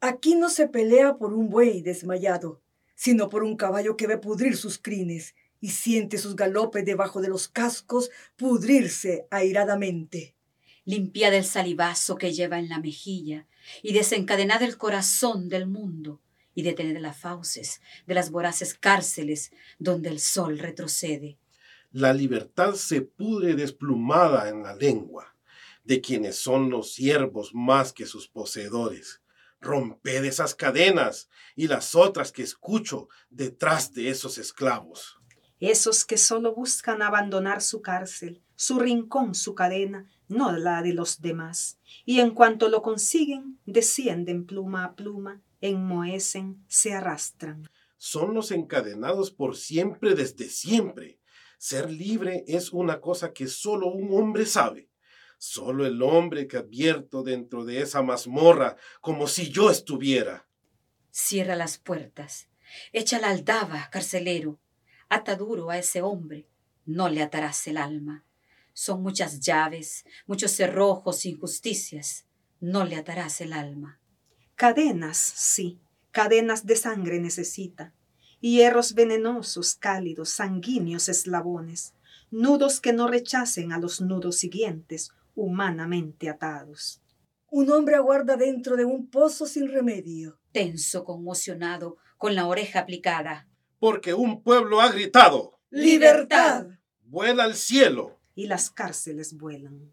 Aquí no se pelea por un buey desmayado, sino por un caballo que ve pudrir sus crines y siente sus galopes debajo de los cascos pudrirse airadamente. Limpia del salivazo que lleva en la mejilla y desencadenada el corazón del mundo y detener las fauces de las voraces cárceles donde el sol retrocede. La libertad se pudre desplumada en la lengua de quienes son los siervos más que sus poseedores. Romped esas cadenas y las otras que escucho detrás de esos esclavos. Esos que solo buscan abandonar su cárcel, su rincón, su cadena, no la de los demás. Y en cuanto lo consiguen, descienden pluma a pluma, enmohecen, se arrastran. Son los encadenados por siempre desde siempre. Ser libre es una cosa que solo un hombre sabe. Solo el hombre que advierto dentro de esa mazmorra como si yo estuviera. Cierra las puertas, echa la aldaba, carcelero, ata duro a ese hombre, no le atarás el alma. Son muchas llaves, muchos cerrojos, injusticias, no le atarás el alma. Cadenas, sí, cadenas de sangre necesita, hierros venenosos, cálidos, sanguíneos eslabones, nudos que no rechacen a los nudos siguientes, humanamente atados. Un hombre aguarda dentro de un pozo sin remedio. Tenso, conmocionado, con la oreja aplicada. Porque un pueblo ha gritado. ¡Libertad! Vuela al cielo. Y las cárceles vuelan.